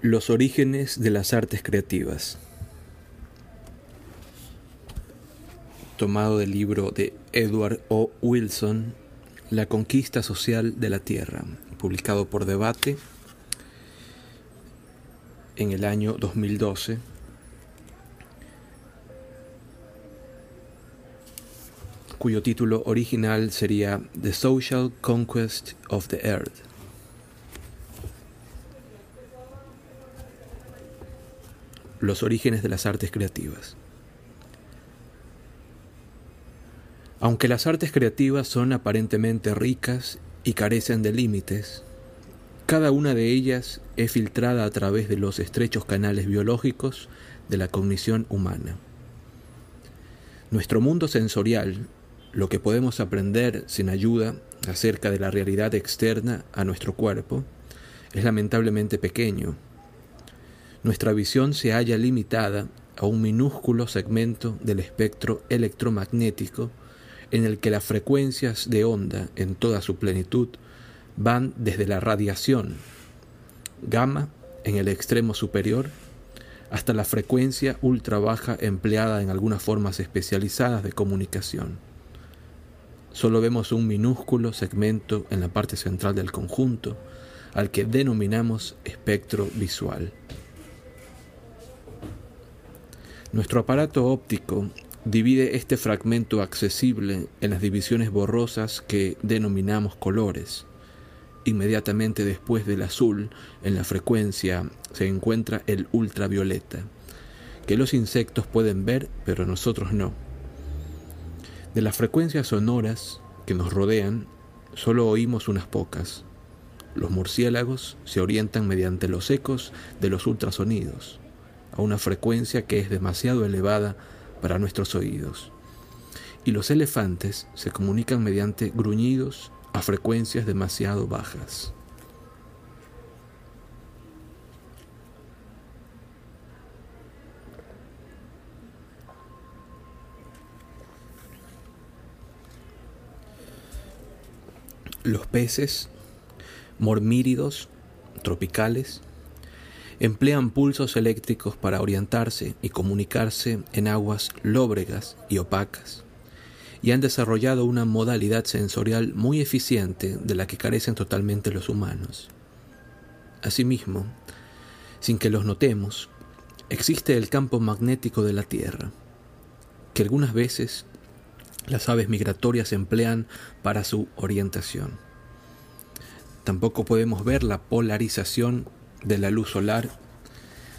Los orígenes de las artes creativas. Tomado del libro de Edward O. Wilson, La conquista social de la Tierra, publicado por Debate en el año 2012. Cuyo título original sería The Social Conquest of the Earth. los orígenes de las artes creativas. Aunque las artes creativas son aparentemente ricas y carecen de límites, cada una de ellas es filtrada a través de los estrechos canales biológicos de la cognición humana. Nuestro mundo sensorial, lo que podemos aprender sin ayuda acerca de la realidad externa a nuestro cuerpo, es lamentablemente pequeño nuestra visión se halla limitada a un minúsculo segmento del espectro electromagnético en el que las frecuencias de onda en toda su plenitud van desde la radiación gamma en el extremo superior hasta la frecuencia ultra baja empleada en algunas formas especializadas de comunicación. Solo vemos un minúsculo segmento en la parte central del conjunto, al que denominamos espectro visual. Nuestro aparato óptico divide este fragmento accesible en las divisiones borrosas que denominamos colores. Inmediatamente después del azul, en la frecuencia, se encuentra el ultravioleta, que los insectos pueden ver, pero nosotros no. De las frecuencias sonoras que nos rodean, solo oímos unas pocas. Los murciélagos se orientan mediante los ecos de los ultrasonidos a una frecuencia que es demasiado elevada para nuestros oídos. Y los elefantes se comunican mediante gruñidos a frecuencias demasiado bajas. Los peces mormíridos tropicales emplean pulsos eléctricos para orientarse y comunicarse en aguas lóbregas y opacas, y han desarrollado una modalidad sensorial muy eficiente de la que carecen totalmente los humanos. Asimismo, sin que los notemos, existe el campo magnético de la Tierra, que algunas veces las aves migratorias emplean para su orientación. Tampoco podemos ver la polarización de la luz solar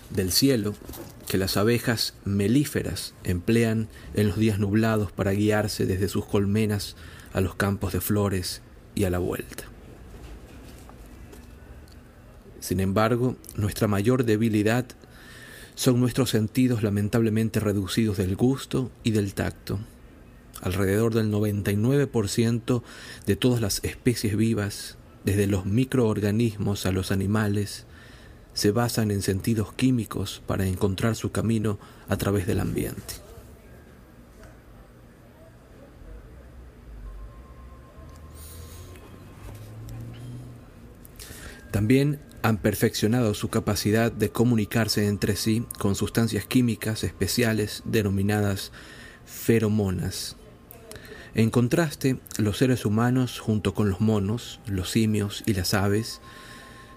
del cielo que las abejas melíferas emplean en los días nublados para guiarse desde sus colmenas a los campos de flores y a la vuelta. Sin embargo, nuestra mayor debilidad son nuestros sentidos lamentablemente reducidos del gusto y del tacto. Alrededor del 99% de todas las especies vivas, desde los microorganismos a los animales, se basan en sentidos químicos para encontrar su camino a través del ambiente. También han perfeccionado su capacidad de comunicarse entre sí con sustancias químicas especiales denominadas feromonas. En contraste, los seres humanos, junto con los monos, los simios y las aves,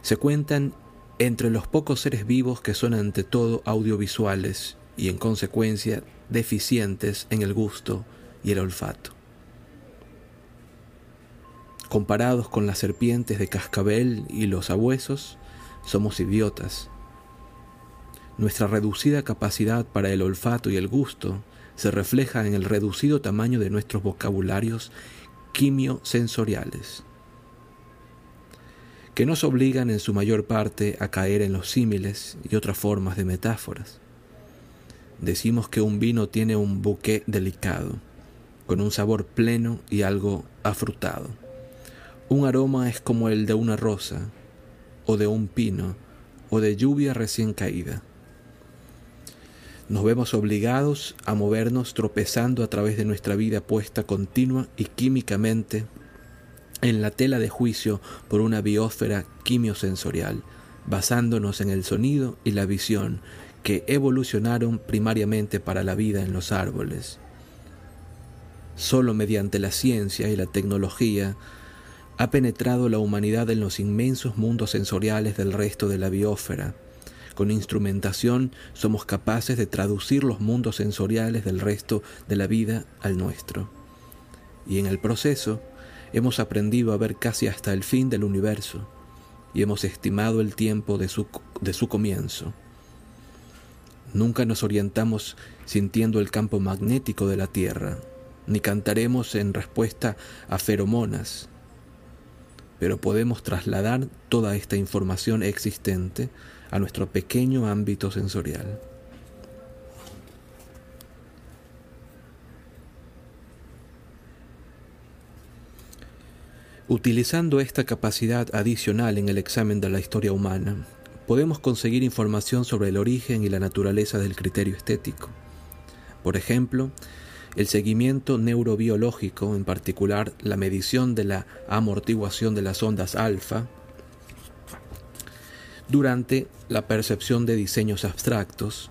se cuentan entre los pocos seres vivos que son ante todo audiovisuales y en consecuencia deficientes en el gusto y el olfato. Comparados con las serpientes de cascabel y los abuesos, somos idiotas. Nuestra reducida capacidad para el olfato y el gusto se refleja en el reducido tamaño de nuestros vocabularios quimiosensoriales que nos obligan en su mayor parte a caer en los símiles y otras formas de metáforas. Decimos que un vino tiene un buque delicado, con un sabor pleno y algo afrutado. Un aroma es como el de una rosa, o de un pino, o de lluvia recién caída. Nos vemos obligados a movernos tropezando a través de nuestra vida puesta continua y químicamente en la tela de juicio por una biosfera quimiosensorial, basándonos en el sonido y la visión que evolucionaron primariamente para la vida en los árboles. Solo mediante la ciencia y la tecnología ha penetrado la humanidad en los inmensos mundos sensoriales del resto de la biosfera. Con instrumentación somos capaces de traducir los mundos sensoriales del resto de la vida al nuestro. Y en el proceso hemos aprendido a ver casi hasta el fin del universo y hemos estimado el tiempo de su, de su comienzo. Nunca nos orientamos sintiendo el campo magnético de la Tierra, ni cantaremos en respuesta a feromonas, pero podemos trasladar toda esta información existente a nuestro pequeño ámbito sensorial. Utilizando esta capacidad adicional en el examen de la historia humana, podemos conseguir información sobre el origen y la naturaleza del criterio estético. Por ejemplo, el seguimiento neurobiológico, en particular la medición de la amortiguación de las ondas alfa, durante la percepción de diseños abstractos,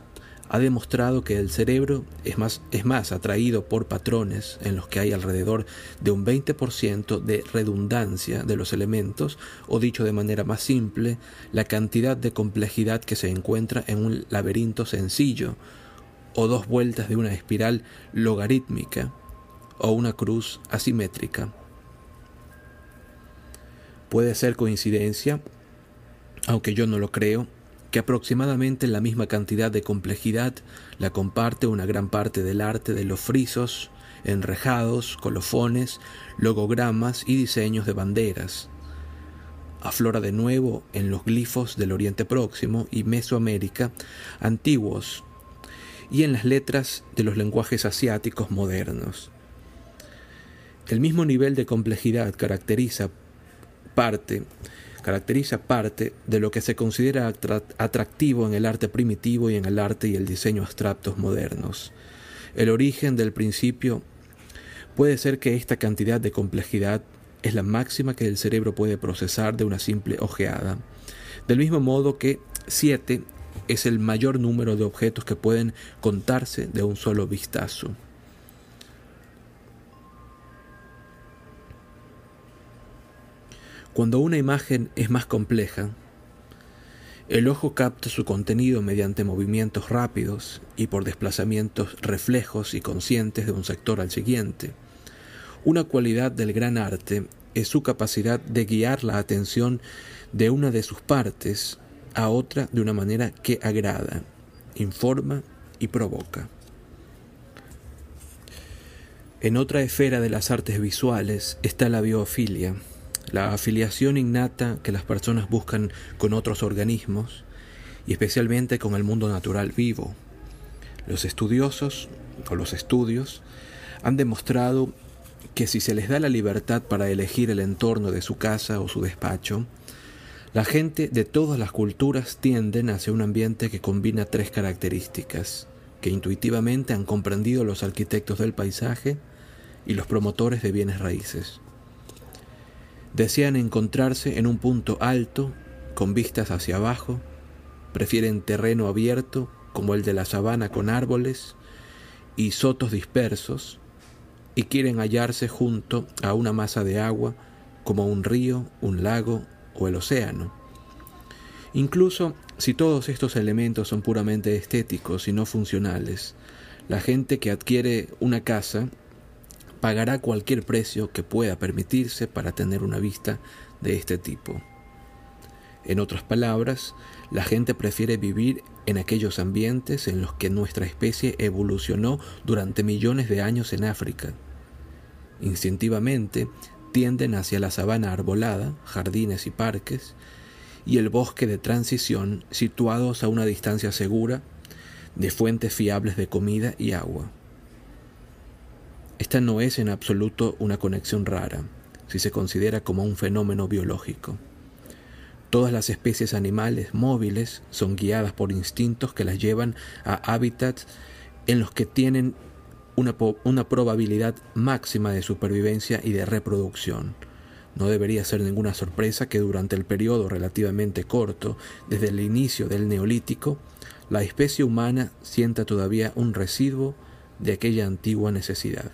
ha demostrado que el cerebro es más, es más atraído por patrones en los que hay alrededor de un 20% de redundancia de los elementos, o dicho de manera más simple, la cantidad de complejidad que se encuentra en un laberinto sencillo, o dos vueltas de una espiral logarítmica, o una cruz asimétrica. Puede ser coincidencia, aunque yo no lo creo, que aproximadamente la misma cantidad de complejidad la comparte una gran parte del arte de los frisos, enrejados, colofones, logogramas y diseños de banderas. Aflora de nuevo en los glifos del Oriente Próximo y Mesoamérica antiguos y en las letras de los lenguajes asiáticos modernos. El mismo nivel de complejidad caracteriza parte caracteriza parte de lo que se considera atractivo en el arte primitivo y en el arte y el diseño abstractos modernos. El origen del principio puede ser que esta cantidad de complejidad es la máxima que el cerebro puede procesar de una simple ojeada, del mismo modo que siete es el mayor número de objetos que pueden contarse de un solo vistazo. Cuando una imagen es más compleja, el ojo capta su contenido mediante movimientos rápidos y por desplazamientos reflejos y conscientes de un sector al siguiente. Una cualidad del gran arte es su capacidad de guiar la atención de una de sus partes a otra de una manera que agrada, informa y provoca. En otra esfera de las artes visuales está la biofilia, la afiliación innata que las personas buscan con otros organismos y especialmente con el mundo natural vivo. Los estudiosos o los estudios han demostrado que si se les da la libertad para elegir el entorno de su casa o su despacho, la gente de todas las culturas tienden hacia un ambiente que combina tres características que intuitivamente han comprendido los arquitectos del paisaje y los promotores de bienes raíces. Desean encontrarse en un punto alto, con vistas hacia abajo, prefieren terreno abierto, como el de la sabana con árboles y sotos dispersos, y quieren hallarse junto a una masa de agua, como un río, un lago o el océano. Incluso si todos estos elementos son puramente estéticos y no funcionales, la gente que adquiere una casa pagará cualquier precio que pueda permitirse para tener una vista de este tipo. En otras palabras, la gente prefiere vivir en aquellos ambientes en los que nuestra especie evolucionó durante millones de años en África. Instintivamente tienden hacia la sabana arbolada, jardines y parques, y el bosque de transición situados a una distancia segura de fuentes fiables de comida y agua. Esta no es en absoluto una conexión rara, si se considera como un fenómeno biológico. Todas las especies animales móviles son guiadas por instintos que las llevan a hábitats en los que tienen una, probabilidad máxima de supervivencia y de reproducción. No debería ser ninguna sorpresa que durante el periodo relativamente corto, desde el inicio del Neolítico, la especie humana sienta todavía un residuo de aquella antigua necesidad.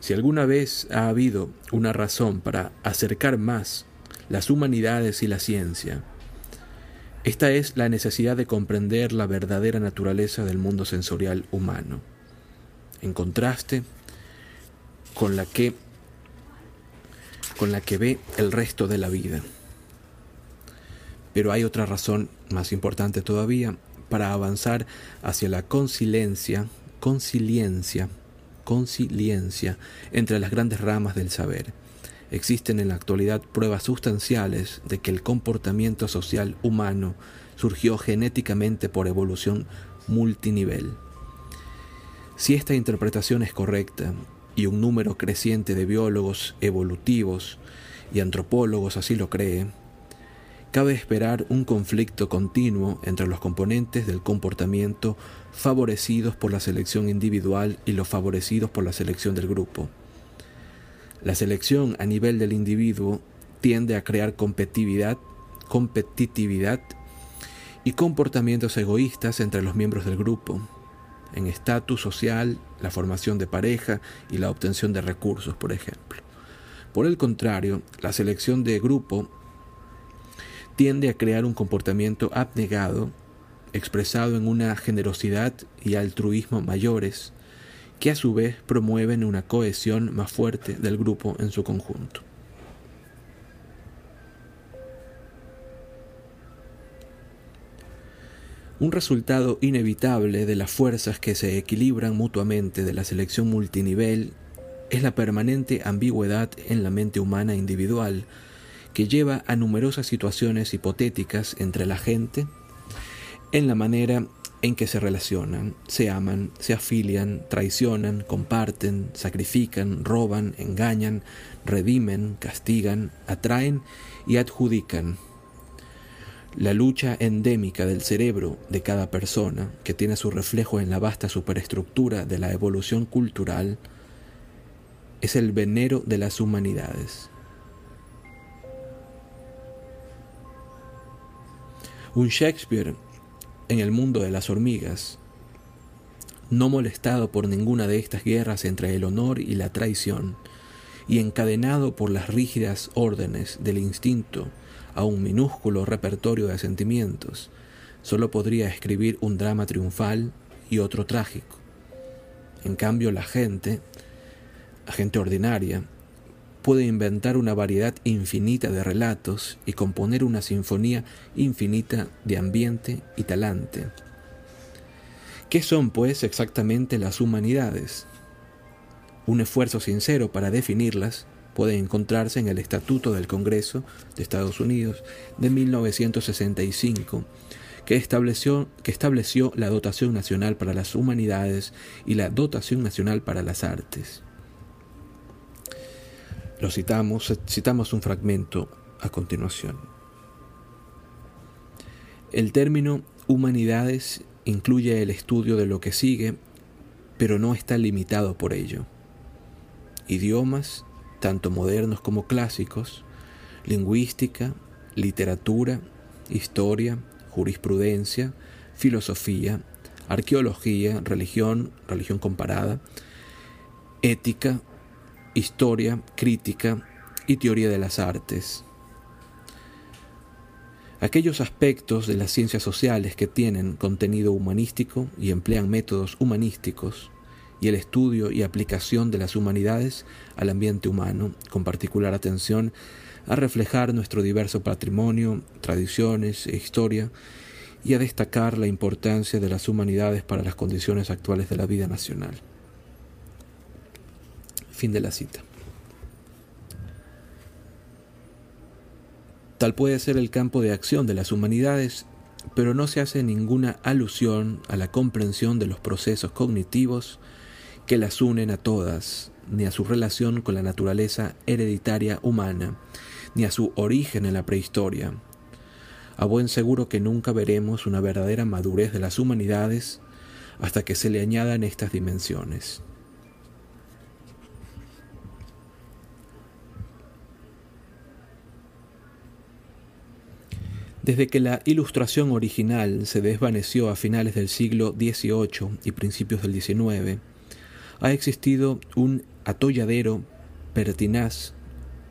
Si alguna vez ha habido una razón para acercar más las humanidades y la ciencia, esta es la necesidad de comprender la verdadera naturaleza del mundo sensorial humano, en contraste con la que con la que ve el resto de la vida. Pero hay otra razón más importante todavía para avanzar hacia la conciliencia, conciliencia conciliencia entre las grandes ramas del saber. Existen en la actualidad pruebas sustanciales de que el comportamiento social humano surgió genéticamente por evolución multinivel. Si esta interpretación es correcta, y un número creciente de biólogos evolutivos y antropólogos así lo cree, cabe esperar un conflicto continuo entre los componentes del comportamiento favorecidos por la selección individual y los favorecidos por la selección del grupo. La selección a nivel del individuo tiende a crear competitividad, competitividad y comportamientos egoístas entre los miembros del grupo, en estatus social, la formación de pareja y la obtención de recursos, por ejemplo. Por el contrario, la selección de grupo tiende a crear un comportamiento abnegado, expresado en una generosidad y altruismo mayores, que a su vez promueven una cohesión más fuerte del grupo en su conjunto. Un resultado inevitable de las fuerzas que se equilibran mutuamente de la selección multinivel es la permanente ambigüedad en la mente humana individual, que lleva a numerosas situaciones hipotéticas entre la gente en la manera en que se relacionan, se aman, se afilian, traicionan, comparten, sacrifican, roban, engañan, redimen, castigan, atraen y adjudican. La lucha endémica del cerebro de cada persona, que tiene su reflejo en la vasta superestructura de la evolución cultural, es el venero de las humanidades. Un Shakespeare en el mundo de las hormigas, no molestado por ninguna de estas guerras entre el honor y la traición, y encadenado por las rígidas órdenes del instinto a un minúsculo repertorio de sentimientos, solo podría escribir un drama triunfal y otro trágico. En cambio, la gente, la gente ordinaria, puede inventar una variedad infinita de relatos y componer una sinfonía infinita de ambiente y talante. ¿Qué son, pues, exactamente las humanidades? Un esfuerzo sincero para definirlas puede encontrarse en el Estatuto del Congreso de Estados Unidos de 1965, que estableció, que estableció la dotación nacional para las humanidades y la dotación nacional para las artes. Lo citamos, citamos un fragmento a continuación. El término humanidades incluye el estudio de lo que sigue, pero no está limitado por ello. Idiomas, tanto modernos como clásicos, lingüística, literatura, historia, jurisprudencia, filosofía, arqueología, religión, religión comparada, ética, historia, crítica y teoría de las artes. Aquellos aspectos de las ciencias sociales que tienen contenido humanístico y emplean métodos humanísticos y el estudio y aplicación de las humanidades al ambiente humano, con particular atención a reflejar nuestro diverso patrimonio, tradiciones e historia, y a destacar la importancia de las humanidades para las condiciones actuales de la vida nacional. Fin de la cita. Tal puede ser el campo de acción de las humanidades, pero no se hace ninguna alusión a la comprensión de los procesos cognitivos que las unen a todas, ni a su relación con la naturaleza hereditaria humana, ni a su origen en la prehistoria. A buen seguro que nunca veremos una verdadera madurez de las humanidades hasta que se le añadan estas dimensiones. Desde que la ilustración original se desvaneció a finales del siglo XVIII y principios del XIX, ha existido un atolladero pertinaz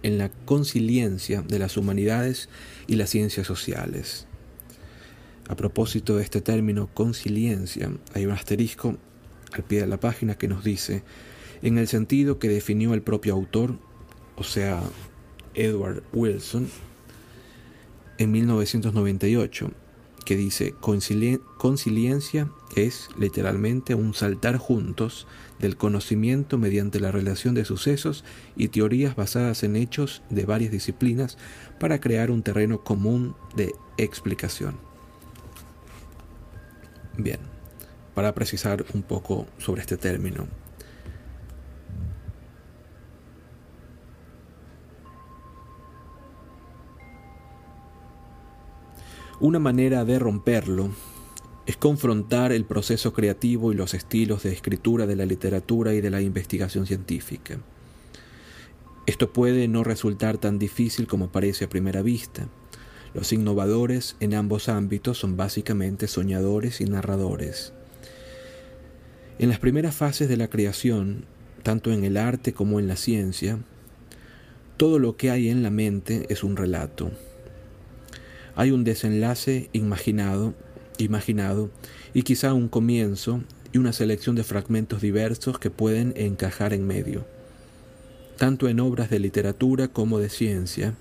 en la conciliencia de las humanidades y las ciencias sociales. A propósito de este término conciliencia, hay un asterisco al pie de la página que nos dice, en el sentido que definió el propio autor, o sea, Edward Wilson, en 1998, que dice, conciliencia es literalmente un saltar juntos del conocimiento mediante la relación de sucesos y teorías basadas en hechos de varias disciplinas para crear un terreno común de explicación. Bien, para precisar un poco sobre este término, Una manera de romperlo es confrontar el proceso creativo y los estilos de escritura de la literatura y de la investigación científica. Esto puede no resultar tan difícil como parece a primera vista. Los innovadores en ambos ámbitos son básicamente soñadores y narradores. En las primeras fases de la creación, tanto en el arte como en la ciencia, todo lo que hay en la mente es un relato. Hay un desenlace imaginado, imaginado y quizá un comienzo y una selección de fragmentos diversos que pueden encajar en medio. Tanto en obras de literatura como de ciencia,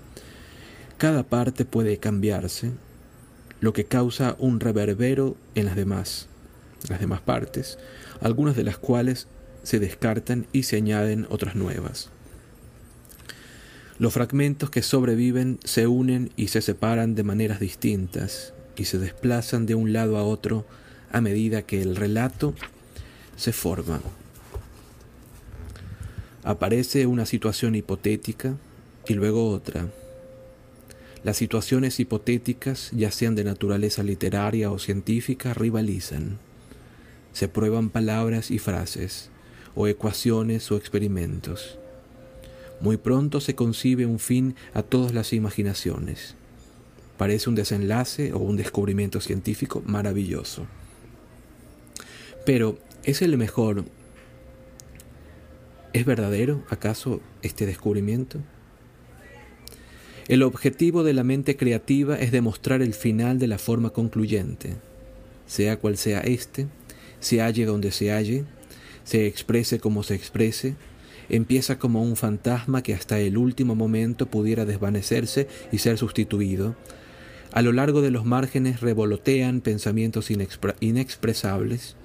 cada parte puede cambiarse, lo que causa un reverbero en las demás, las demás partes, algunas de las cuales se descartan y se añaden otras nuevas. Los fragmentos que sobreviven se unen y se separan de maneras distintas y se desplazan de un lado a otro a medida que el relato se forma. Aparece una situación hipotética y luego otra. Las situaciones hipotéticas, ya sean de naturaleza literaria o científica, rivalizan. Se prueban palabras y frases, o ecuaciones o experimentos. Muy pronto se concibe un fin a todas las imaginaciones. Parece un desenlace o un descubrimiento científico maravilloso. Pero, ¿es el mejor? ¿Es verdadero acaso este descubrimiento? El objetivo de la mente creativa es demostrar el final de la forma concluyente, sea cual sea éste, se halle donde se halle, se exprese como se exprese, empieza como un fantasma que hasta el último momento pudiera desvanecerse y ser sustituido. A lo largo de los márgenes revolotean pensamientos inexpresables.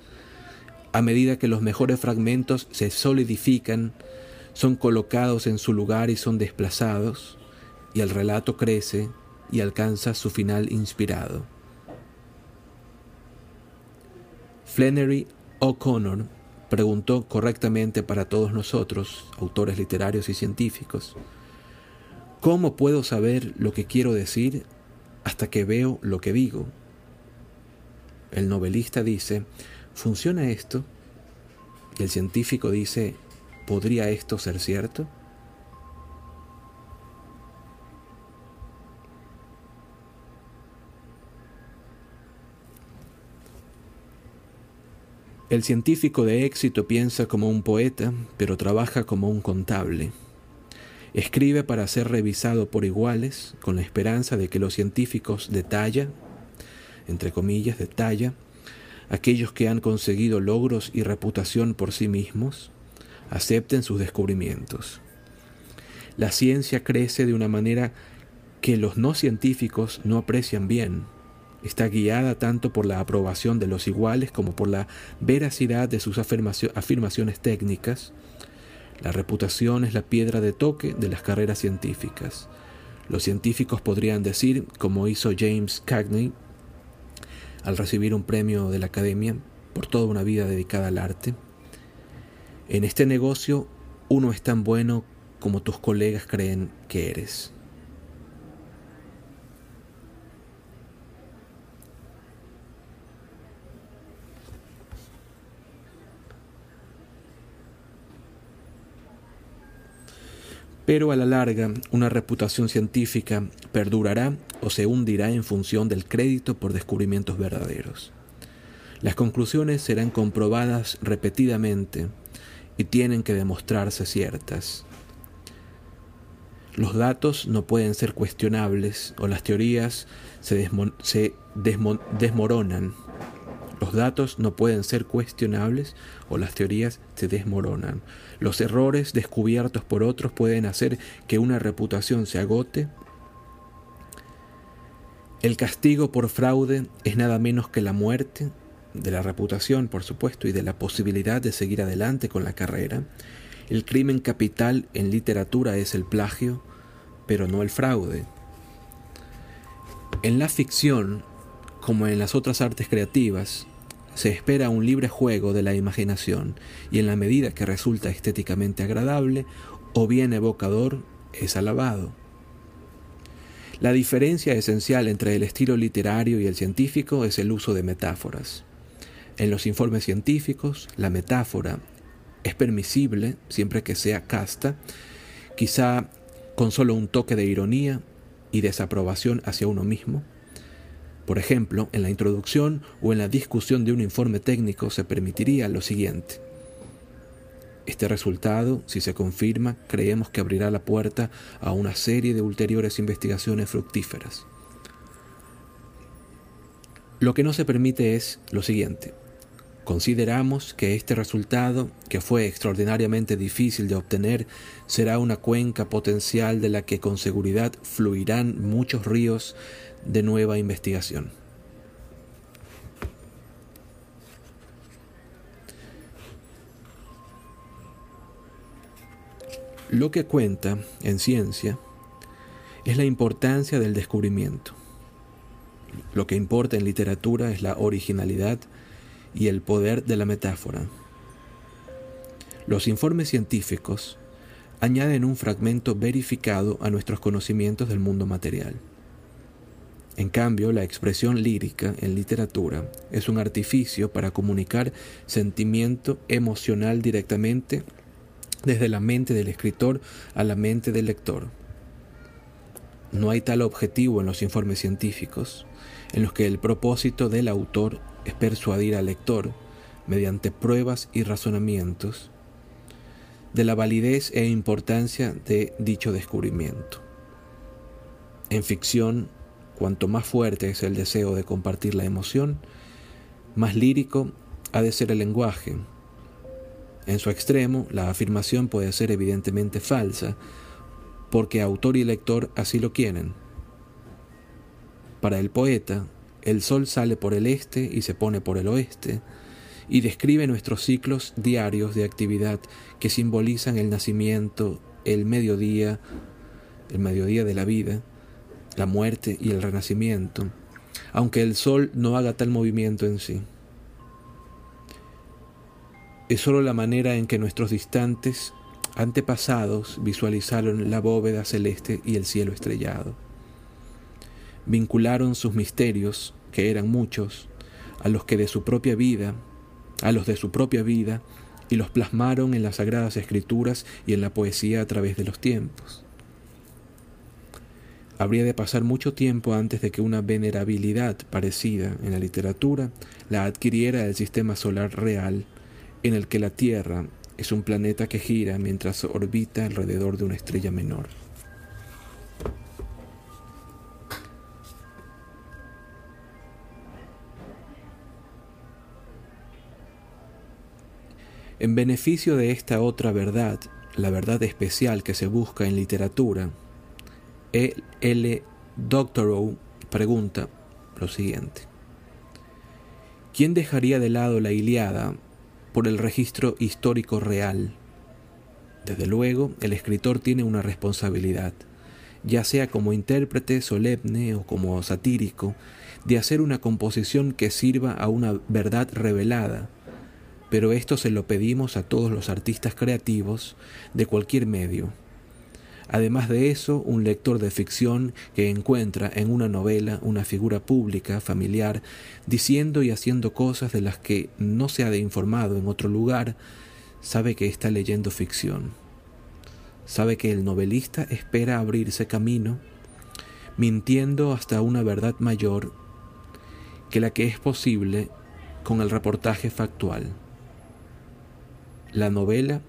A medida que los mejores fragmentos se solidifican, son colocados en su lugar y son desplazados, y el relato crece y alcanza su final inspirado. Flannery O'Connor preguntó correctamente para todos nosotros, autores literarios y científicos, ¿cómo puedo saber lo que quiero decir hasta que veo lo que digo? El novelista dice, ¿funciona esto? Y el científico dice, ¿podría esto ser cierto? El científico de éxito piensa como un poeta, pero trabaja como un contable. Escribe para ser revisado por iguales, con la esperanza de que los científicos de talla, entre comillas, de talla, aquellos que han conseguido logros y reputación por sí mismos, acepten sus descubrimientos. La ciencia crece de una manera que los no científicos no aprecian bien, está guiada tanto por la aprobación de los iguales como por la veracidad de sus afirmaciones técnicas. La reputación es la piedra de toque de las carreras científicas. Los científicos podrían decir, como hizo James Cagney al recibir un premio de la Academia por toda una vida dedicada al arte, en este negocio uno es tan bueno como tus colegas creen que eres. Pero a la larga, una reputación científica perdurará o se hundirá en función del crédito por descubrimientos verdaderos. Las conclusiones serán comprobadas repetidamente y tienen que demostrarse ciertas. Los datos no pueden ser cuestionables o las teorías se, desmoronan. Los datos no pueden ser cuestionables o las teorías se desmoronan. Los errores descubiertos por otros pueden hacer que una reputación se agote. El castigo por fraude es nada menos que la muerte de la reputación, por supuesto, y de la posibilidad de seguir adelante con la carrera. El crimen capital en literatura es el plagio, pero no el fraude. En la ficción, como en las otras artes creativas, se espera un libre juego de la imaginación y en la medida que resulta estéticamente agradable o bien evocador, es alabado. La diferencia esencial entre el estilo literario y el científico es el uso de metáforas. En los informes científicos, la metáfora es permisible siempre que sea casta, quizá con solo un toque de ironía y desaprobación hacia uno mismo. Por ejemplo, en la introducción o en la discusión de un informe técnico se permitiría lo siguiente. Este resultado, si se confirma, creemos que abrirá la puerta a una serie de ulteriores investigaciones fructíferas. Lo que no se permite es lo siguiente. Consideramos que este resultado, que fue extraordinariamente difícil de obtener, será una cuenca potencial de la que con seguridad fluirán muchos ríos de nueva investigación. Lo que cuenta en ciencia es la importancia del descubrimiento. Lo que importa en literatura es la originalidad y el poder de la metáfora. Los informes científicos añaden un fragmento verificado a nuestros conocimientos del mundo material. En cambio, la expresión lírica en literatura es un artificio para comunicar sentimiento emocional directamente desde la mente del escritor a la mente del lector. No hay tal objetivo en los informes científicos, en los que el propósito del autor es persuadir al lector, mediante pruebas y razonamientos, de la validez e importancia de dicho descubrimiento. En ficción, cuanto más fuerte es el deseo de compartir la emoción, más lírico ha de ser el lenguaje. En su extremo, la afirmación puede ser evidentemente falsa, porque autor y lector así lo quieren. Para el poeta, el sol sale por el este y se pone por el oeste, y describe nuestros ciclos diarios de actividad que simbolizan el nacimiento, el mediodía, el mediodía de la vida, la muerte y el renacimiento, aunque el sol no haga tal movimiento en sí. Es sólo la manera en que nuestros distantes antepasados visualizaron la bóveda celeste y el cielo estrellado vincularon sus misterios, que eran muchos, a los que de su propia vida, a los de su propia vida, y los plasmaron en las sagradas escrituras y en la poesía a través de los tiempos. Habría de pasar mucho tiempo antes de que una venerabilidad parecida en la literatura la adquiriera el sistema solar real, en el que la Tierra es un planeta que gira mientras orbita alrededor de una estrella menor. En beneficio de esta otra verdad, la verdad especial que se busca en literatura, e. L. Doctorow pregunta lo siguiente. ¿Quién dejaría de lado la Iliada por el registro histórico real? Desde luego, el escritor tiene una responsabilidad, ya sea como intérprete solemne o como satírico, de hacer una composición que sirva a una verdad revelada, pero esto se lo pedimos a todos los artistas creativos de cualquier medio. Además de eso, un lector de ficción que encuentra en una novela una figura pública, familiar, diciendo y haciendo cosas de las que no se ha de informado en otro lugar, sabe que está leyendo ficción. sabe que el novelista espera abrirse camino, mintiendo hasta una verdad mayor que la que es posible con el reportaje factual. La novela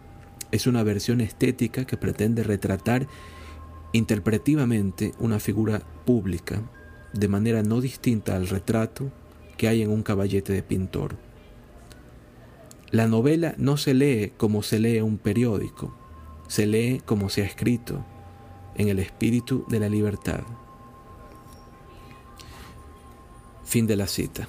es una versión estética que pretende retratar interpretivamente una figura pública de manera no distinta al retrato que hay en un caballete de pintor. La novela no se lee como se lee un periódico, se lee como se ha escrito, en el espíritu de la libertad. Fin de la cita.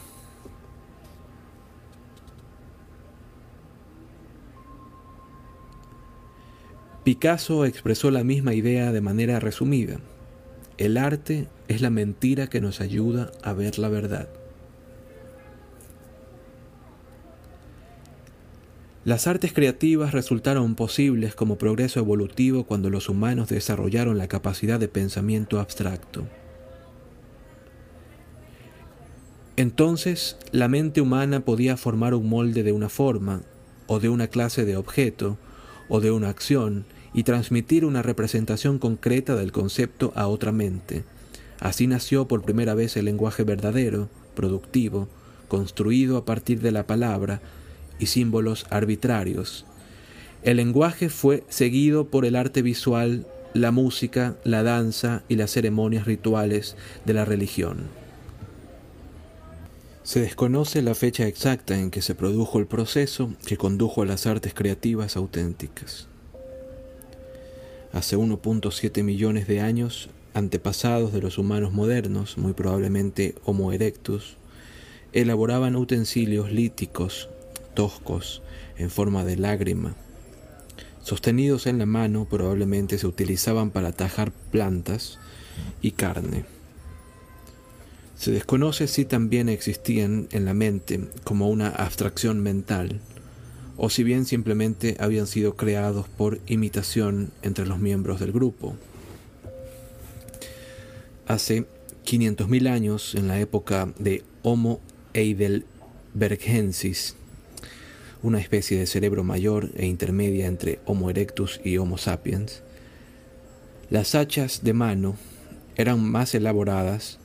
Picasso expresó la misma idea de manera resumida. El arte es la mentira que nos ayuda a ver la verdad. Las artes creativas resultaron posibles como progreso evolutivo cuando los humanos desarrollaron la capacidad de pensamiento abstracto. Entonces, la mente humana podía formar un molde de una forma, o de una clase de objeto, o de una acción, y transmitir una representación concreta del concepto a otra mente. Así nació por primera vez el lenguaje verdadero, productivo, construido a partir de la palabra, y símbolos arbitrarios. El lenguaje fue seguido por el arte visual, la música, la danza y las ceremonias rituales de la religión. Se desconoce la fecha exacta en que se produjo el proceso que condujo a las artes creativas auténticas. Hace 1.7 millones de años, antepasados de los humanos modernos, muy probablemente Homo erectus, elaboraban utensilios líticos toscos en forma de lágrima. Sostenidos en la mano probablemente se utilizaban para tajar plantas y carne. Se desconoce si también existían en la mente como una abstracción mental, o si bien simplemente habían sido creados por imitación entre los miembros del grupo. Hace 500.000 años, en la época de Homo heidelbergensis, una especie de cerebro mayor e intermedia entre Homo erectus y Homo sapiens. Las hachas de mano eran más elaboradas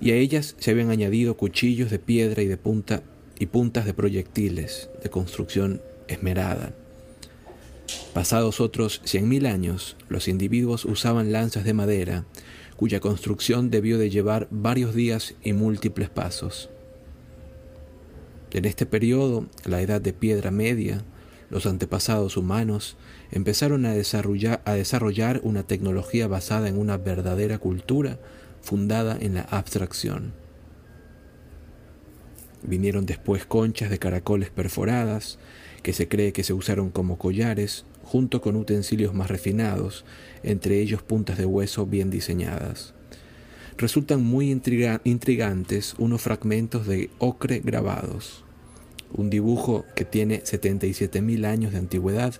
y a ellas se habían añadido cuchillos de piedra y de punta y puntas de proyectiles de construcción esmerada. Pasados otros cien mil años, los individuos usaban lanzas de madera, cuya construcción debió de llevar varios días y múltiples pasos. En este periodo, la edad de piedra media, los antepasados humanos empezaron a desarrollar, a desarrollar una tecnología basada en una verdadera cultura fundada en la abstracción. Vinieron después conchas de caracoles perforadas, que se cree que se usaron como collares, junto con utensilios más refinados, entre ellos puntas de hueso bien diseñadas resultan muy intrigantes unos fragmentos de ocre grabados. Un dibujo que tiene 77.000 años de antigüedad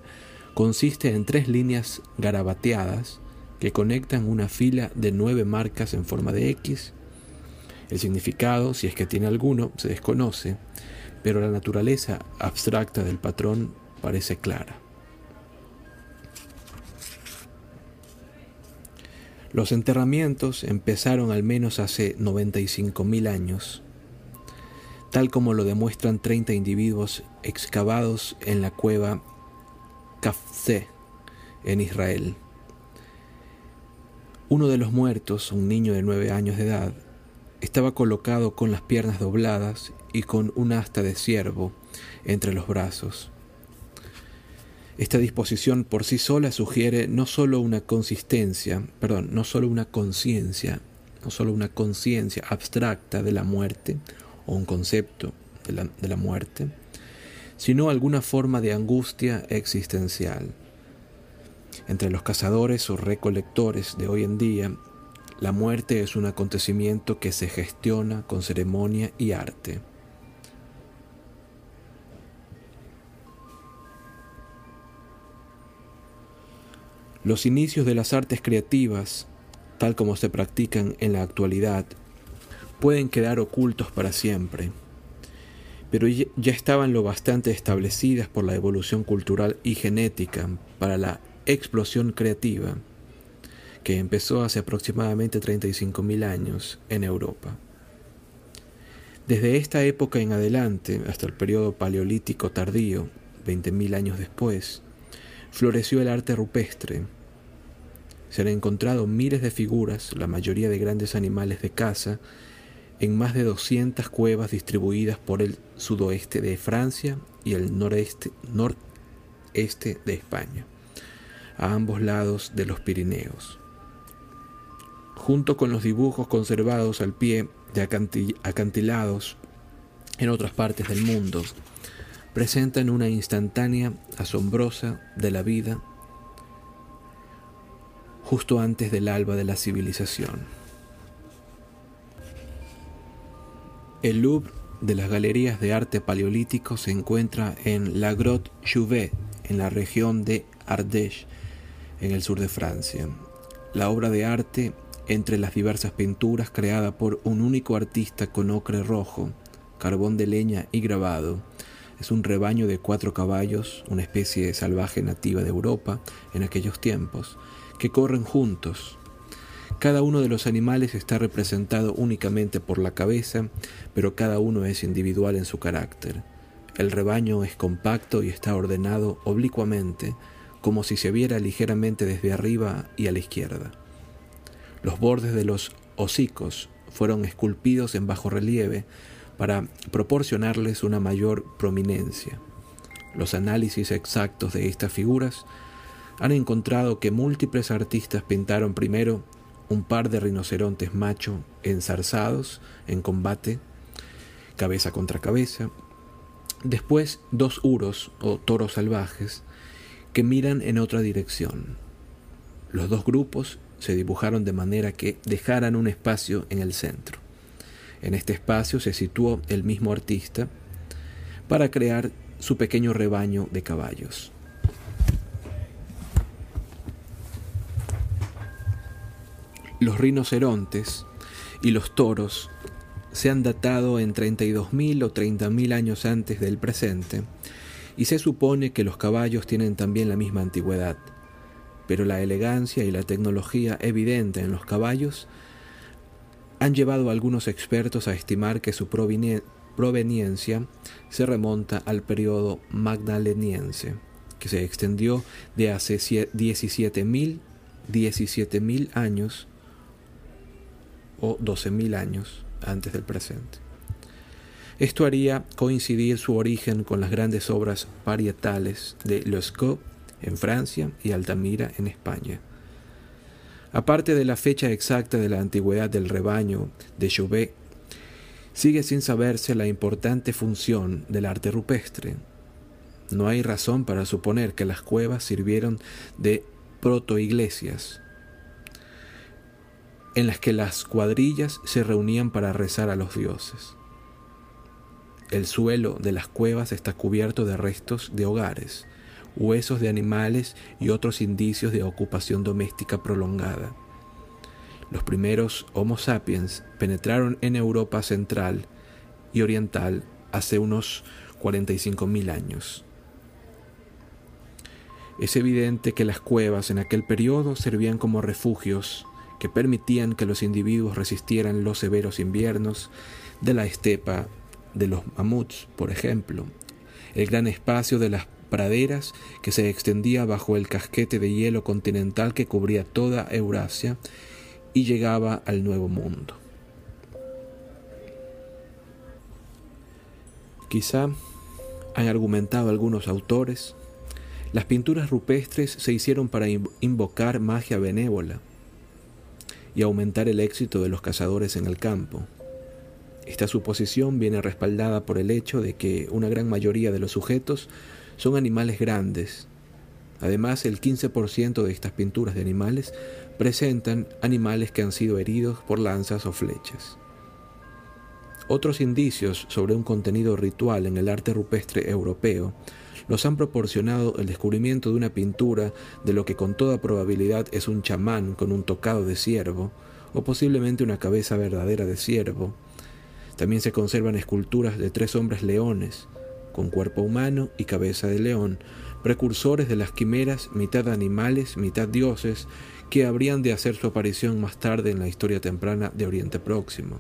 consiste en tres líneas garabateadas que conectan una fila de nueve marcas en forma de X. El significado, si es que tiene alguno, se desconoce, pero la naturaleza abstracta del patrón parece clara. Los enterramientos empezaron al menos hace 95.000 años, tal como lo demuestran 30 individuos excavados en la cueva Kafze en Israel. Uno de los muertos, un niño de 9 años de edad, estaba colocado con las piernas dobladas y con un asta de ciervo entre los brazos. Esta disposición por sí sola sugiere no solo una consistencia, perdón, no solo una conciencia, no solo una conciencia abstracta de la muerte o un concepto de la, de la muerte, sino alguna forma de angustia existencial. Entre los cazadores o recolectores de hoy en día, la muerte es un acontecimiento que se gestiona con ceremonia y arte. Los inicios de las artes creativas, tal como se practican en la actualidad, pueden quedar ocultos para siempre, pero ya estaban lo bastante establecidas por la evolución cultural y genética para la explosión creativa que empezó hace aproximadamente 35.000 años en Europa. Desde esta época en adelante, hasta el periodo paleolítico tardío, 20.000 años después, floreció el arte rupestre. Se han encontrado miles de figuras, la mayoría de grandes animales de caza, en más de 200 cuevas distribuidas por el sudoeste de Francia y el noreste, noreste de España, a ambos lados de los Pirineos. Junto con los dibujos conservados al pie de acantilados en otras partes del mundo, presentan una instantánea asombrosa de la vida justo antes del alba de la civilización. El Louvre de las galerías de arte paleolítico se encuentra en La Grotte Jouvet, en la región de Ardèche, en el sur de Francia. La obra de arte, entre las diversas pinturas creada por un único artista con ocre rojo, carbón de leña y grabado, es un rebaño de cuatro caballos, una especie salvaje nativa de Europa en aquellos tiempos, que corren juntos, cada uno de los animales está representado únicamente por la cabeza, pero cada uno es individual en su carácter. El rebaño es compacto y está ordenado oblicuamente, como si se viera ligeramente desde arriba y a la izquierda. Los bordes de los hocicos fueron esculpidos en bajo relieve para proporcionarles una mayor prominencia. Los análisis exactos de estas figuras han encontrado que múltiples artistas pintaron primero un par de rinocerontes macho enzarzados en combate, cabeza contra cabeza, después dos uros o toros salvajes que miran en otra dirección. Los dos grupos se dibujaron de manera que dejaran un espacio en el centro. En este espacio se situó el mismo artista para crear su pequeño rebaño de caballos. Los rinocerontes y los toros se han datado en 32.000 o 30.000 años antes del presente, y se supone que los caballos tienen también la misma antigüedad, pero la elegancia y la tecnología evidente en los caballos han llevado a algunos expertos a estimar que su proveniencia se remonta al periodo magdaleniense, que se extendió de hace 17.000 17 años o 12.000 años antes del presente. Esto haría coincidir su origen con las grandes obras parietales de Lescaut en Francia y Altamira en España. Aparte de la fecha exacta de la antigüedad del rebaño de Chauvet, sigue sin saberse la importante función del arte rupestre. No hay razón para suponer que las cuevas sirvieron de protoiglesias en las que las cuadrillas se reunían para rezar a los dioses. El suelo de las cuevas está cubierto de restos de hogares, huesos de animales y otros indicios de ocupación doméstica prolongada. Los primeros Homo sapiens penetraron en Europa central y oriental hace unos 45.000 años. Es evidente que las cuevas en aquel periodo servían como refugios que permitían que los individuos resistieran los severos inviernos de la estepa de los mamuts, por ejemplo, el gran espacio de las praderas que se extendía bajo el casquete de hielo continental que cubría toda Eurasia y llegaba al Nuevo Mundo. Quizá han argumentado algunos autores, las pinturas rupestres se hicieron para invocar magia benévola, y aumentar el éxito de los cazadores en el campo. Esta suposición viene respaldada por el hecho de que una gran mayoría de los sujetos son animales grandes. Además, el 15% de estas pinturas de animales presentan animales que han sido heridos por lanzas o flechas. Otros indicios sobre un contenido ritual en el arte rupestre europeo nos han proporcionado el descubrimiento de una pintura de lo que con toda probabilidad es un chamán con un tocado de ciervo, o posiblemente una cabeza verdadera de ciervo. También se conservan esculturas de tres hombres leones, con cuerpo humano y cabeza de león, precursores de las quimeras, mitad animales, mitad dioses, que habrían de hacer su aparición más tarde en la historia temprana de Oriente Próximo.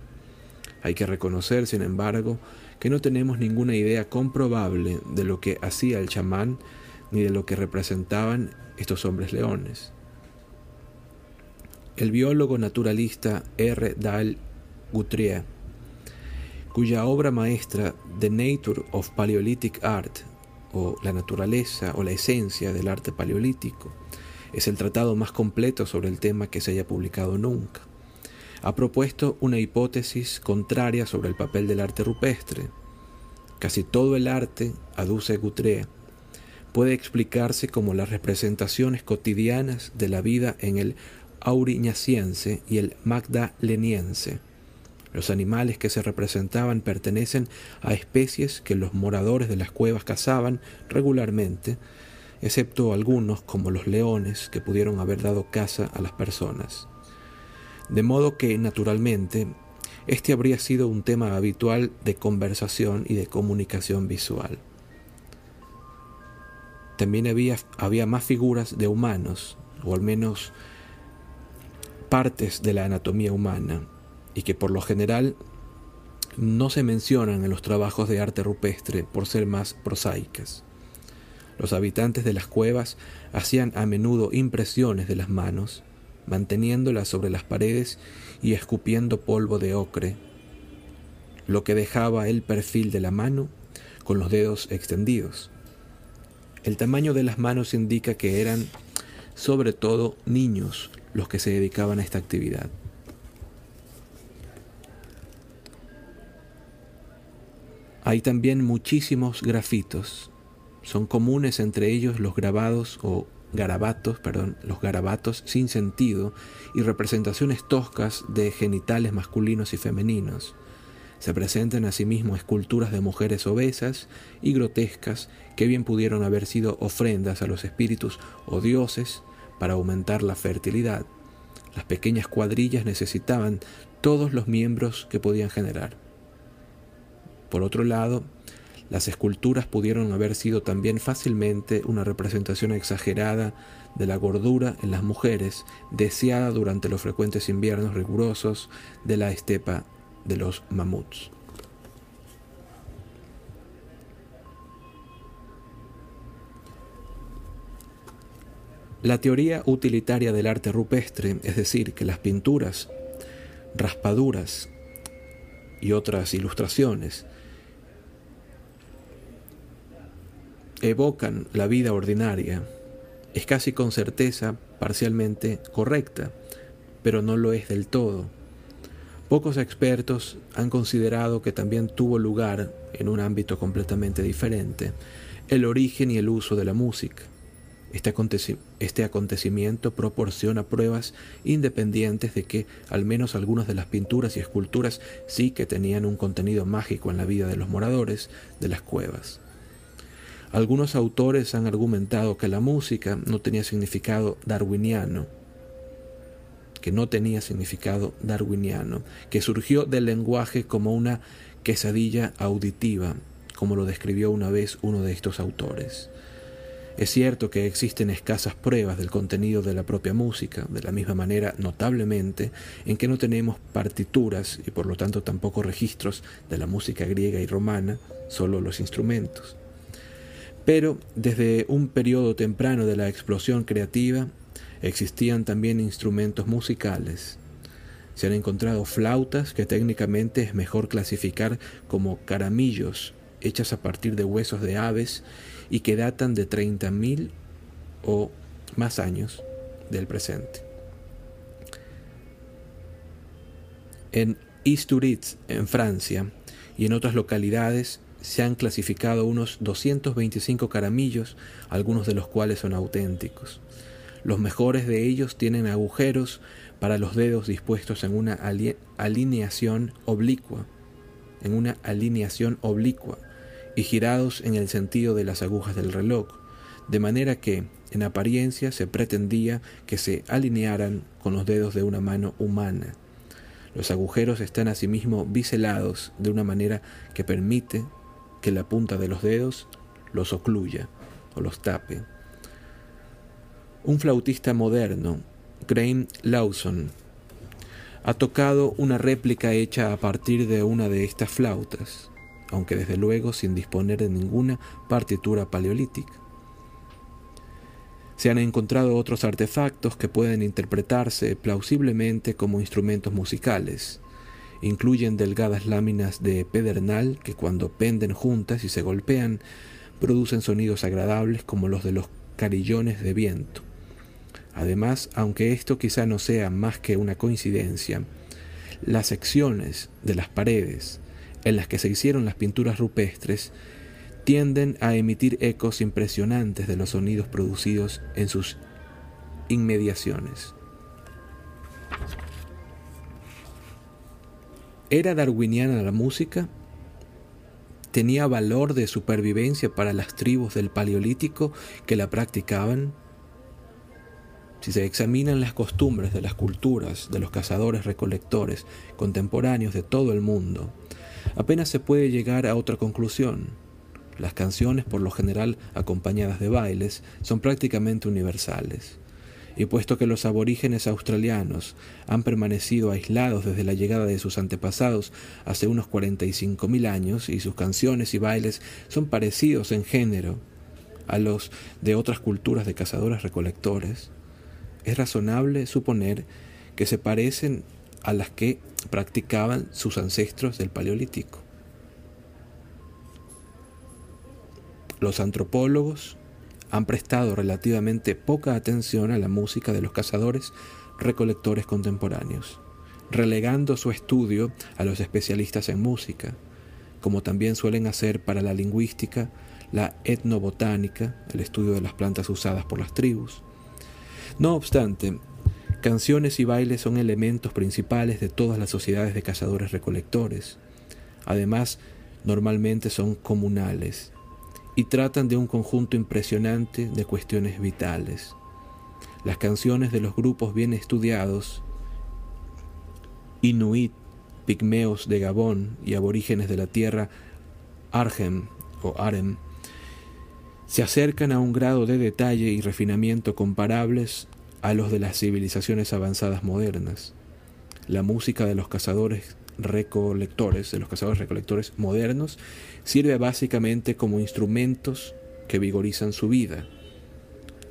Hay que reconocer, sin embargo, que no tenemos ninguna idea comprobable de lo que hacía el chamán ni de lo que representaban estos hombres leones. El biólogo naturalista R. Dale Guthrie, cuya obra maestra The Nature of Paleolithic Art, o la naturaleza o la esencia del arte paleolítico, es el tratado más completo sobre el tema que se haya publicado nunca. Ha propuesto una hipótesis contraria sobre el papel del arte rupestre. Casi todo el arte, aduce Guthrie, puede explicarse como las representaciones cotidianas de la vida en el auriñaciense y el magdaleniense. Los animales que se representaban pertenecen a especies que los moradores de las cuevas cazaban regularmente, excepto algunos como los leones que pudieron haber dado caza a las personas. De modo que, naturalmente, este habría sido un tema habitual de conversación y de comunicación visual. También había, había más figuras de humanos, o al menos partes de la anatomía humana, y que por lo general no se mencionan en los trabajos de arte rupestre por ser más prosaicas. Los habitantes de las cuevas hacían a menudo impresiones de las manos, manteniéndolas sobre las paredes y escupiendo polvo de ocre, lo que dejaba el perfil de la mano con los dedos extendidos. El tamaño de las manos indica que eran sobre todo niños los que se dedicaban a esta actividad. Hay también muchísimos grafitos. Son comunes entre ellos los grabados o garabatos, perdón, los garabatos sin sentido y representaciones toscas de genitales masculinos y femeninos. Se presentan asimismo esculturas de mujeres obesas y grotescas que bien pudieron haber sido ofrendas a los espíritus o dioses para aumentar la fertilidad. Las pequeñas cuadrillas necesitaban todos los miembros que podían generar. Por otro lado, las esculturas pudieron haber sido también fácilmente una representación exagerada de la gordura en las mujeres, deseada durante los frecuentes inviernos rigurosos de la estepa de los mamuts. La teoría utilitaria del arte rupestre, es decir, que las pinturas, raspaduras y otras ilustraciones evocan la vida ordinaria, es casi con certeza parcialmente correcta, pero no lo es del todo. Pocos expertos han considerado que también tuvo lugar, en un ámbito completamente diferente, el origen y el uso de la música. Este, este, acontecimiento proporciona pruebas independientes de que al menos algunas de las pinturas y esculturas sí que tenían un contenido mágico en la vida de los moradores de las cuevas. Algunos autores han argumentado que la música no tenía significado darwiniano, que no tenía significado darwiniano, que surgió del lenguaje como una quesadilla auditiva, como lo describió una vez uno de estos autores. Es cierto que existen escasas pruebas del contenido de la propia música, de la misma manera, notablemente, en que no tenemos partituras y por lo tanto tampoco registros de la música griega y romana, solo los instrumentos. Pero desde un periodo temprano de la explosión creativa existían también instrumentos musicales. Se han encontrado flautas que técnicamente es mejor clasificar como caramillos hechas a partir de huesos de aves y que datan de 30.000 o más años del presente. En Isturiz, en Francia, y en otras localidades se han clasificado unos 225 caramillos, algunos de los cuales son auténticos. Los mejores de ellos tienen agujeros para los dedos dispuestos en una alineación oblicua, en una alineación oblicua, y girados en el sentido de las agujas del reloj, de manera que, en apariencia, se pretendía que se alinearan con los dedos de una mano humana. Los agujeros están asimismo biselados de una manera que permite que la punta de los dedos los ocluya, o los tape. Un flautista moderno, Graham Lawson, ha tocado una réplica hecha a partir de una de estas flautas, aunque desde luego sin disponer de ninguna partitura paleolítica. Se han encontrado otros artefactos que pueden interpretarse plausiblemente como instrumentos musicales. Incluyen delgadas láminas de pedernal que cuando penden juntas y se golpean producen sonidos agradables como los de los carillones de viento. Además, aunque esto quizá no sea más que una coincidencia, las secciones de las paredes en las que se hicieron las pinturas rupestres tienden a emitir ecos impresionantes de los sonidos producidos en sus inmediaciones. ¿Era darwiniana la música? ¿Tenía valor de supervivencia para las tribus del Paleolítico que la practicaban? Si se examinan las costumbres de las culturas de los cazadores recolectores contemporáneos de todo el mundo, apenas se puede llegar a otra conclusión las canciones, por lo general acompañadas de bailes, son prácticamente universales. Y puesto que los aborígenes australianos han permanecido aislados desde la llegada de sus antepasados hace unos 45.000 años y sus canciones y bailes son parecidos en género a los de otras culturas de cazadores recolectores, es razonable suponer que se parecen a las que practicaban sus ancestros del Paleolítico. Los antropólogos han prestado relativamente poca atención a la música de los cazadores recolectores contemporáneos, relegando su estudio a los especialistas en música, como también suelen hacer para la lingüística, la etnobotánica, el estudio de las plantas usadas por las tribus. No obstante, canciones y bailes son elementos principales de todas las sociedades de cazadores recolectores. Además, normalmente son comunales y tratan de un conjunto impresionante de cuestiones vitales. Las canciones de los grupos bien estudiados, Inuit, pigmeos de Gabón y aborígenes de la tierra Argem o Arem, se acercan a un grado de detalle y refinamiento comparables a los de las civilizaciones avanzadas modernas. La música de los cazadores recolectores, de los cazadores recolectores modernos, sirve básicamente como instrumentos que vigorizan su vida.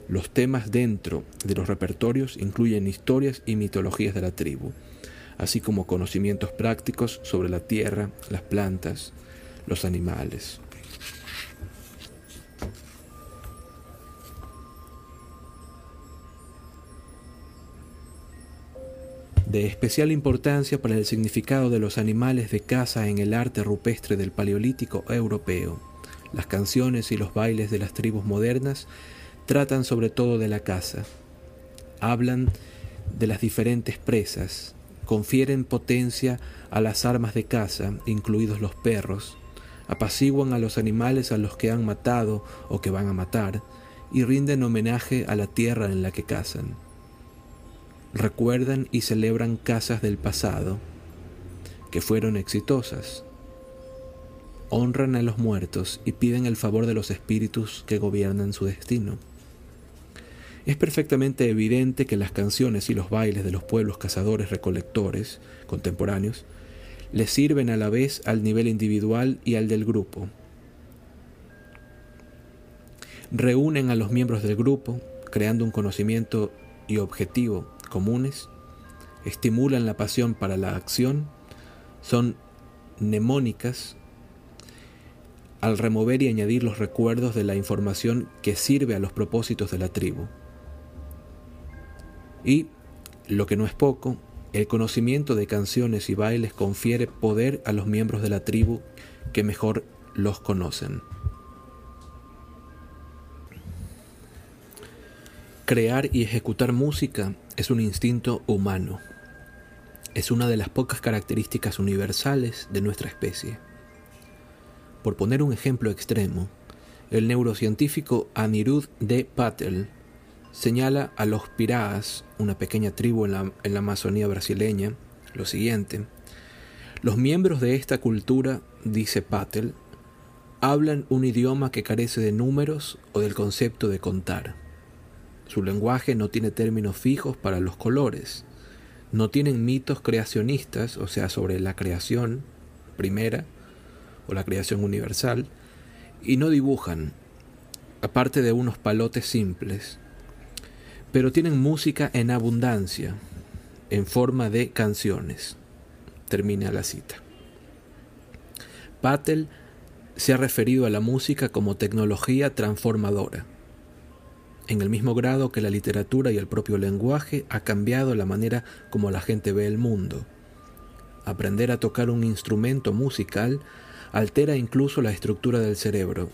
Los temas dentro de los repertorios incluyen historias y mitologías de la tribu, así como conocimientos prácticos sobre la tierra, las plantas, los animales. De especial importancia para el significado de los animales de caza en el arte rupestre del Paleolítico europeo. Las canciones y los bailes de las tribus modernas tratan sobre todo de la caza. Hablan de las diferentes presas, confieren potencia a las armas de caza, incluidos los perros, apaciguan a los animales a los que han matado o que van a matar, y rinden homenaje a la tierra en la que cazan recuerdan y celebran casas del pasado que fueron exitosas. Honran a los muertos y piden el favor de los espíritus que gobiernan su destino. Es perfectamente evidente que las canciones y los bailes de los pueblos cazadores recolectores contemporáneos les sirven a la vez al nivel individual y al del grupo. Reúnen a los miembros del grupo, creando un conocimiento y objetivo comunes, estimulan la pasión para la acción, son mnemónicas al remover y añadir los recuerdos de la información que sirve a los propósitos de la tribu. Y, lo que no es poco, el conocimiento de canciones y bailes confiere poder a los miembros de la tribu que mejor los conocen. Crear y ejecutar música es un instinto humano. Es una de las pocas características universales de nuestra especie. Por poner un ejemplo extremo, el neurocientífico Anirudh D. Patel señala a los Piraas, una pequeña tribu en la, en la Amazonía brasileña, lo siguiente. Los miembros de esta cultura, dice Patel, hablan un idioma que carece de números o del concepto de contar. Su lenguaje no tiene términos fijos para los colores. No tienen mitos creacionistas, o sea, sobre la creación primera o la creación universal, y no dibujan, aparte de unos palotes simples, pero tienen música en abundancia, en forma de canciones. Termina la cita. Patel se ha referido a la música como tecnología transformadora, en el mismo grado que la literatura y el propio lenguaje ha cambiado la manera como la gente ve el mundo. Aprender a tocar un instrumento musical altera incluso la estructura del cerebro,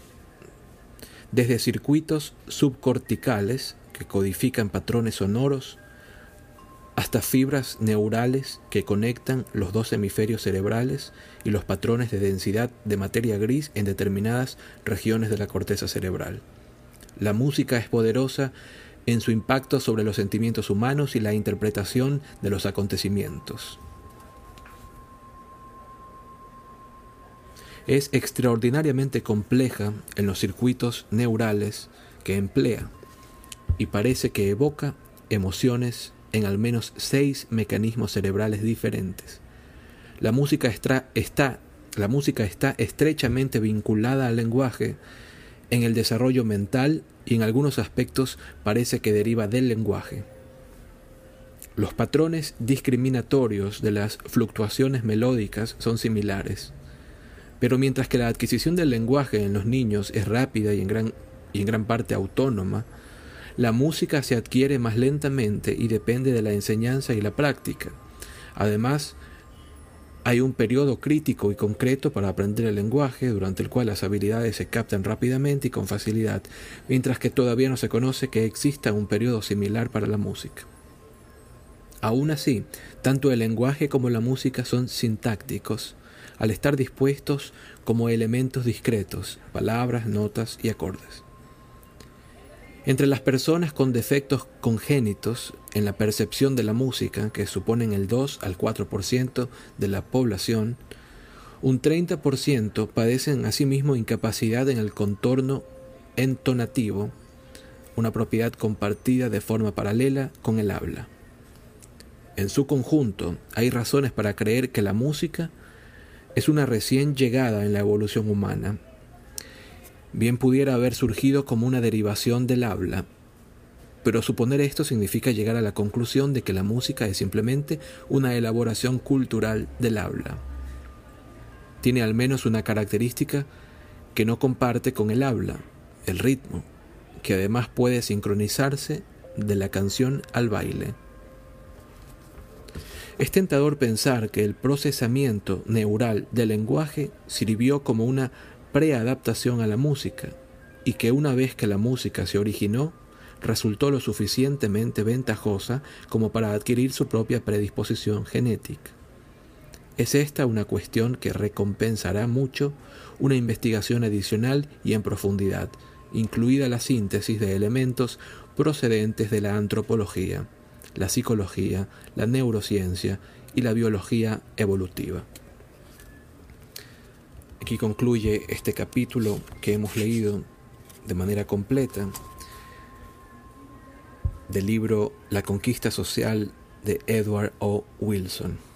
desde circuitos subcorticales que codifican patrones sonoros hasta fibras neurales que conectan los dos hemisferios cerebrales y los patrones de densidad de materia gris en determinadas regiones de la corteza cerebral. La música es poderosa en su impacto sobre los sentimientos humanos y la interpretación de los acontecimientos. Es extraordinariamente compleja en los circuitos neurales que emplea y parece que evoca emociones en al menos seis mecanismos cerebrales diferentes. La música está, la música está estrechamente vinculada al lenguaje en el desarrollo mental y en algunos aspectos parece que deriva del lenguaje. Los patrones discriminatorios de las fluctuaciones melódicas son similares, pero mientras que la adquisición del lenguaje en los niños es rápida y en gran, y en gran parte autónoma, la música se adquiere más lentamente y depende de la enseñanza y la práctica. Además, hay un periodo crítico y concreto para aprender el lenguaje, durante el cual las habilidades se captan rápidamente y con facilidad, mientras que todavía no se conoce que exista un periodo similar para la música. Aún así, tanto el lenguaje como la música son sintácticos, al estar dispuestos como elementos discretos, palabras, notas y acordes. Entre las personas con defectos congénitos en la percepción de la música, que suponen el 2 al 4% de la población, un 30% padecen asimismo incapacidad en el contorno entonativo, una propiedad compartida de forma paralela con el habla. En su conjunto, hay razones para creer que la música es una recién llegada en la evolución humana bien pudiera haber surgido como una derivación del habla, pero suponer esto significa llegar a la conclusión de que la música es simplemente una elaboración cultural del habla. Tiene al menos una característica que no comparte con el habla, el ritmo, que además puede sincronizarse de la canción al baile. Es tentador pensar que el procesamiento neural del lenguaje sirvió como una preadaptación a la música y que una vez que la música se originó, resultó lo suficientemente ventajosa como para adquirir su propia predisposición genética. Es esta una cuestión que recompensará mucho una investigación adicional y en profundidad, incluida la síntesis de elementos procedentes de la antropología, la psicología, la neurociencia y la biología evolutiva. Aquí concluye este capítulo que hemos leído de manera completa del libro La conquista social de Edward O. Wilson.